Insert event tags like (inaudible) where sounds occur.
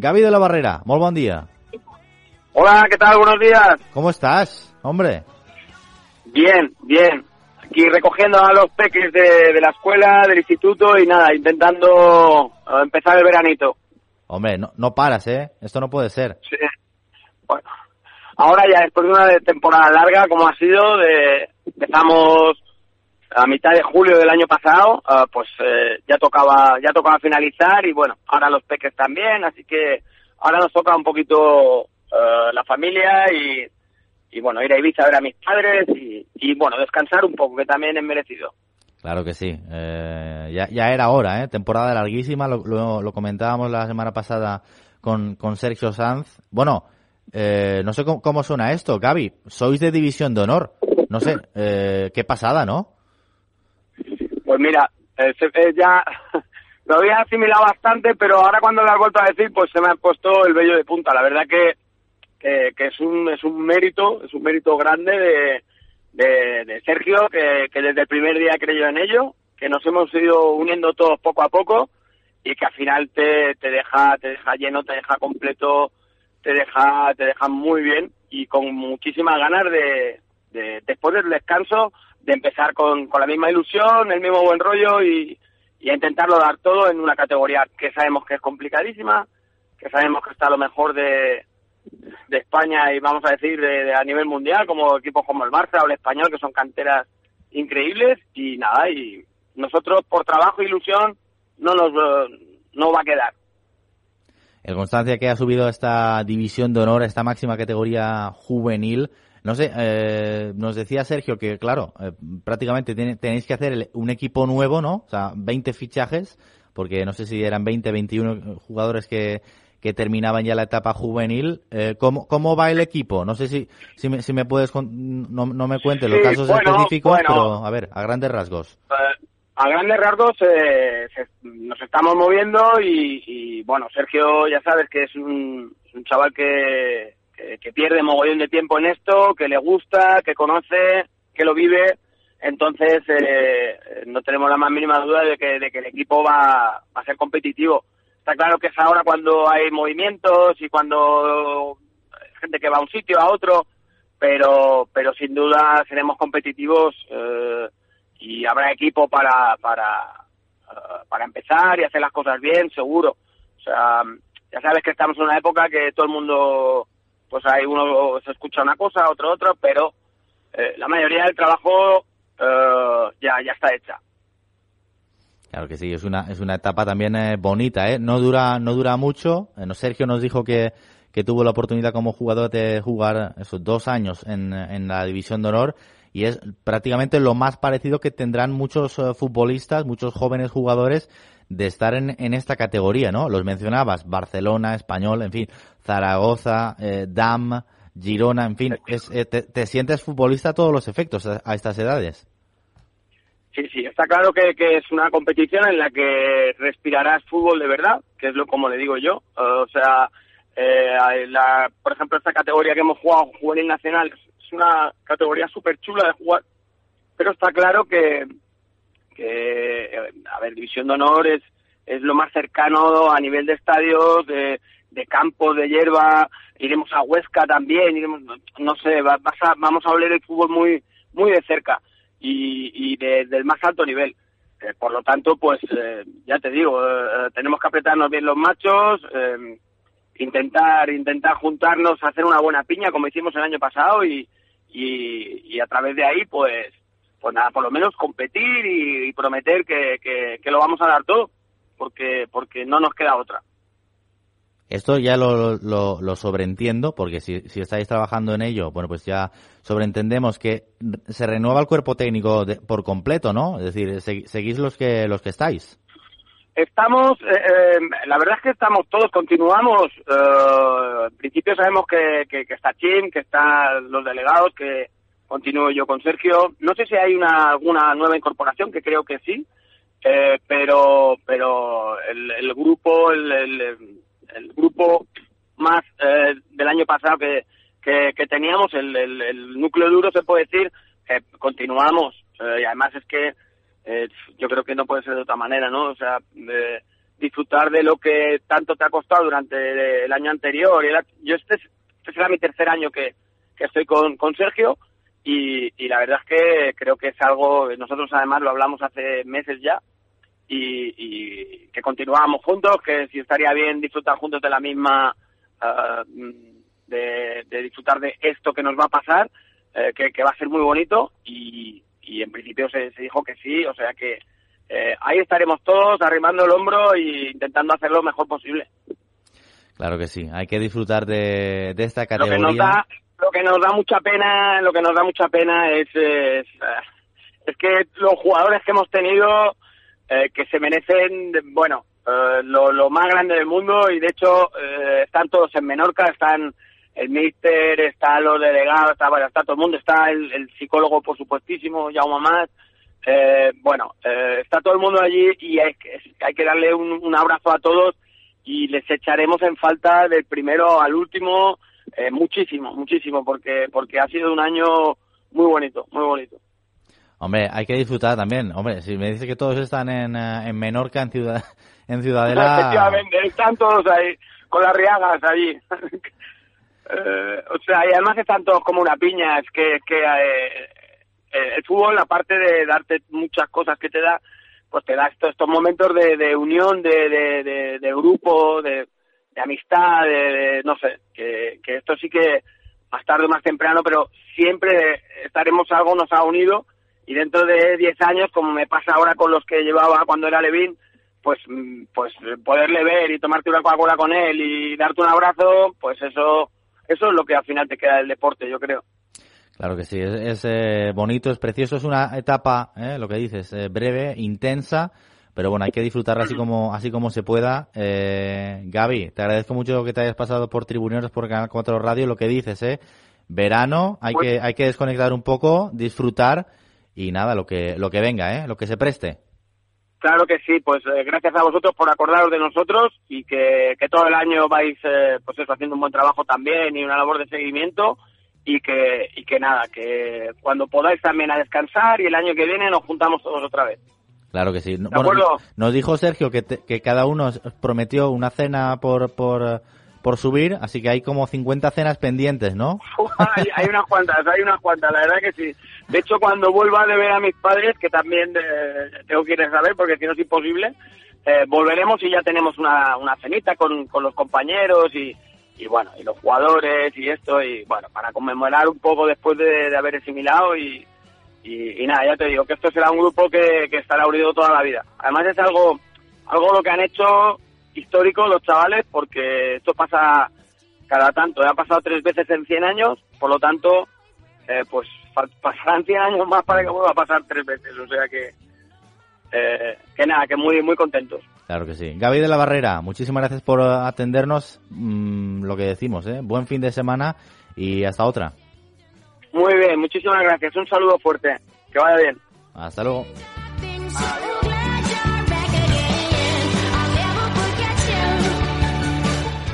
Gaby de la Barrera, muy buen día. Hola, ¿qué tal? Buenos días. ¿Cómo estás, hombre? Bien, bien. Aquí recogiendo a los peques de, de la escuela, del instituto y nada, intentando eh, empezar el veranito. Hombre, no, no paras, ¿eh? Esto no puede ser. Sí. Bueno, ahora ya después de una temporada larga como ha sido, de, empezamos a mitad de julio del año pasado, eh, pues eh, ya tocaba ya tocaba finalizar y bueno, ahora los peques también, así que ahora nos toca un poquito eh, la familia y, y bueno, ir a Ibiza a ver a mis padres y, y bueno, descansar un poco, que también es merecido. Claro que sí. Eh, ya, ya era hora, ¿eh? Temporada larguísima, lo comentábamos la semana pasada con, con Sergio Sanz. Bueno, eh, no sé cómo, cómo, suena esto, Gaby. Sois de división de honor. No sé, eh, qué pasada, ¿no? Pues mira, eh, ya (laughs) lo había asimilado bastante, pero ahora cuando lo has vuelto a decir, pues se me ha puesto el vello de punta. La verdad que, que, es un es un mérito, es un mérito grande de, de, de Sergio, que, que, desde el primer día creyó en ello, que nos hemos ido uniendo todos poco a poco y que al final te, te deja te deja lleno, te deja completo, te deja te deja muy bien y con muchísimas ganas de, de después del descanso de empezar con, con la misma ilusión, el mismo buen rollo y, y a intentarlo dar todo en una categoría que sabemos que es complicadísima, que sabemos que está a lo mejor de, de España y vamos a decir de, a nivel mundial, como equipos como el Barça o el Español, que son canteras increíbles y nada, y nosotros por trabajo e ilusión no nos no va a quedar. El Constancia que ha subido a esta división de honor, a esta máxima categoría juvenil, no sé, eh, nos decía Sergio que, claro, eh, prácticamente tenéis que hacer el, un equipo nuevo, ¿no? O sea, 20 fichajes, porque no sé si eran 20, 21 jugadores que, que terminaban ya la etapa juvenil. Eh, ¿cómo, ¿Cómo va el equipo? No sé si, si, me, si me puedes, no, no me cuentes los casos bueno, específicos, bueno, pero a ver, a grandes rasgos. a grandes rasgos eh, se, nos estamos moviendo y, y, bueno, Sergio ya sabes que es un, un chaval que, que, que, pierde mogollón de tiempo en esto, que le gusta, que conoce, que lo vive. Entonces, eh, no tenemos la más mínima duda de que, de que el equipo va, a ser competitivo. Está claro que es ahora cuando hay movimientos y cuando hay gente que va a un sitio, a otro, pero, pero sin duda seremos competitivos eh, y habrá equipo para, para, uh, para empezar y hacer las cosas bien, seguro. O sea, ya sabes que estamos en una época que todo el mundo pues hay uno se escucha una cosa, otro otro, pero eh, la mayoría del trabajo eh, ya, ya está hecha. Claro que sí, es una, es una etapa también eh, bonita, ¿eh? No dura, no dura mucho. Eh, Sergio nos dijo que, que tuvo la oportunidad como jugador de jugar esos dos años en, en la división de honor y es prácticamente lo más parecido que tendrán muchos uh, futbolistas, muchos jóvenes jugadores de estar en, en, esta categoría, ¿no? Los mencionabas, Barcelona, Español, en fin, Zaragoza, eh, Dam, Girona, en fin, es, eh, te, te, sientes futbolista a todos los efectos a, estas edades. Sí, sí, está claro que, que, es una competición en la que respirarás fútbol de verdad, que es lo como le digo yo. O sea, eh, la, por ejemplo, esta categoría que hemos jugado, juvenil nacional, es una categoría súper chula de jugar, pero está claro que, que, a ver, División de Honor es, es lo más cercano a nivel de estadios, de, de campos, de hierba, iremos a Huesca también, iremos, no sé, vamos a oler el fútbol muy, muy de cerca y, y de, del más alto nivel. Eh, por lo tanto, pues eh, ya te digo, eh, tenemos que apretarnos bien los machos, eh, intentar intentar juntarnos, hacer una buena piña como hicimos el año pasado y, y, y a través de ahí, pues, pues nada, por lo menos competir y, y prometer que, que, que, lo vamos a dar todo, porque, porque no nos queda otra. Esto ya lo, lo, lo sobreentiendo, porque si, si, estáis trabajando en ello, bueno, pues ya sobreentendemos que se renueva el cuerpo técnico de, por completo, ¿no? Es decir, seguís los que, los que estáis. Estamos, eh, eh, la verdad es que estamos todos, continuamos. Eh, en principio sabemos que, que, está Chim, que están los delegados, que continúo yo con Sergio. No sé si hay una, alguna nueva incorporación, que creo que sí, eh, pero, pero el, el grupo, el, el, grupo más eh, del año pasado que, que, que teníamos, el, el, el, núcleo duro, se puede decir, eh, continuamos. y además es que eh, yo creo que no puede ser de otra manera, ¿no? O sea, eh, disfrutar de lo que tanto te ha costado durante el año anterior. yo este, este, será mi tercer año que, que estoy con, con Sergio y, y, la verdad es que creo que es algo, nosotros además lo hablamos hace meses ya y, y que continuábamos juntos, que si estaría bien disfrutar juntos de la misma, uh, de, de, disfrutar de esto que nos va a pasar, eh, que, que, va a ser muy bonito y, y en principio se, se dijo que sí, o sea que eh, ahí estaremos todos arrimando el hombro e intentando hacer lo mejor posible. Claro que sí, hay que disfrutar de, de esta categoría. Lo que, nos da, lo que nos da mucha pena, lo que nos da mucha pena es, es, es que los jugadores que hemos tenido eh, que se merecen, bueno, eh, lo, lo, más grande del mundo y de hecho eh, están todos en Menorca, están el míster, está los delegados, está, bueno, está todo el mundo, está el, el psicólogo por supuestísimo, Jaume Más, eh, bueno, eh, está todo el mundo allí y hay que, hay que darle un, un, abrazo a todos y les echaremos en falta del primero al último eh, muchísimo, muchísimo, porque, porque ha sido un año muy bonito, muy bonito. Hombre, hay que disfrutar también. Hombre, si me dice que todos están en, eh, en Menorca, en, ciudad, (laughs) en Ciudadela... Efectivamente, están todos ahí, con las riagas allí. (laughs) eh, o sea, y además están todos como una piña, es que, es que eh, eh, el fútbol, aparte de darte muchas cosas que te da, pues te da estos, momentos de, de unión, de, grupo, de, amistad, de, no sé, que, esto sí que más tarde o más temprano, pero siempre estaremos algo nos ha unido y dentro de 10 años, como me pasa ahora con los que llevaba cuando era Levin, pues, pues poderle ver y tomarte una Coca-Cola con él y darte un abrazo, pues eso, eso es lo que al final te queda del deporte, yo creo. Claro que sí, es, es eh, bonito, es precioso, es una etapa, eh, lo que dices, eh, breve, intensa, pero bueno, hay que disfrutarla así como así como se pueda. Eh, Gaby, te agradezco mucho que te hayas pasado por Tribuneros, por Canal 4 Radio, lo que dices, ¿eh? Verano, hay que hay que desconectar un poco, disfrutar y nada, lo que lo que venga, ¿eh? Lo que se preste. Claro que sí, pues eh, gracias a vosotros por acordaros de nosotros y que, que todo el año vais pues eso, haciendo un buen trabajo también y una labor de seguimiento y que, y que nada, que cuando podáis también a descansar y el año que viene nos juntamos todos otra vez. Claro que sí. Bueno, nos dijo Sergio que, te, que cada uno prometió una cena por, por, por subir, así que hay como 50 cenas pendientes, ¿no? hay, hay, unas cuantas, hay unas cuantas, la verdad que sí. De hecho, cuando vuelva de ver a mis padres, que también eh, tengo que ir a saber, porque si no es imposible, eh, volveremos y ya tenemos una, una cenita con, con los compañeros y, y bueno, y los jugadores y esto, y bueno, para conmemorar un poco después de, haber asimilado y, y, y, nada, ya te digo que esto será un grupo que, que estará unido toda la vida. Además es algo, algo lo que han hecho histórico los chavales, porque esto pasa cada tanto, ha pasado tres veces en 100 años, por lo tanto, eh, pues pasarán 100 años más para que vuelva a pasar tres veces, o sea que, eh, que nada, que muy, muy contentos. Claro que sí. Gaby de la Barrera, muchísimas gracias por atendernos. Mmm, lo que decimos, ¿eh? Buen fin de semana y hasta otra. Muy bien, muchísimas gracias. Un saludo fuerte. Que vaya bien. Hasta luego. Adiós.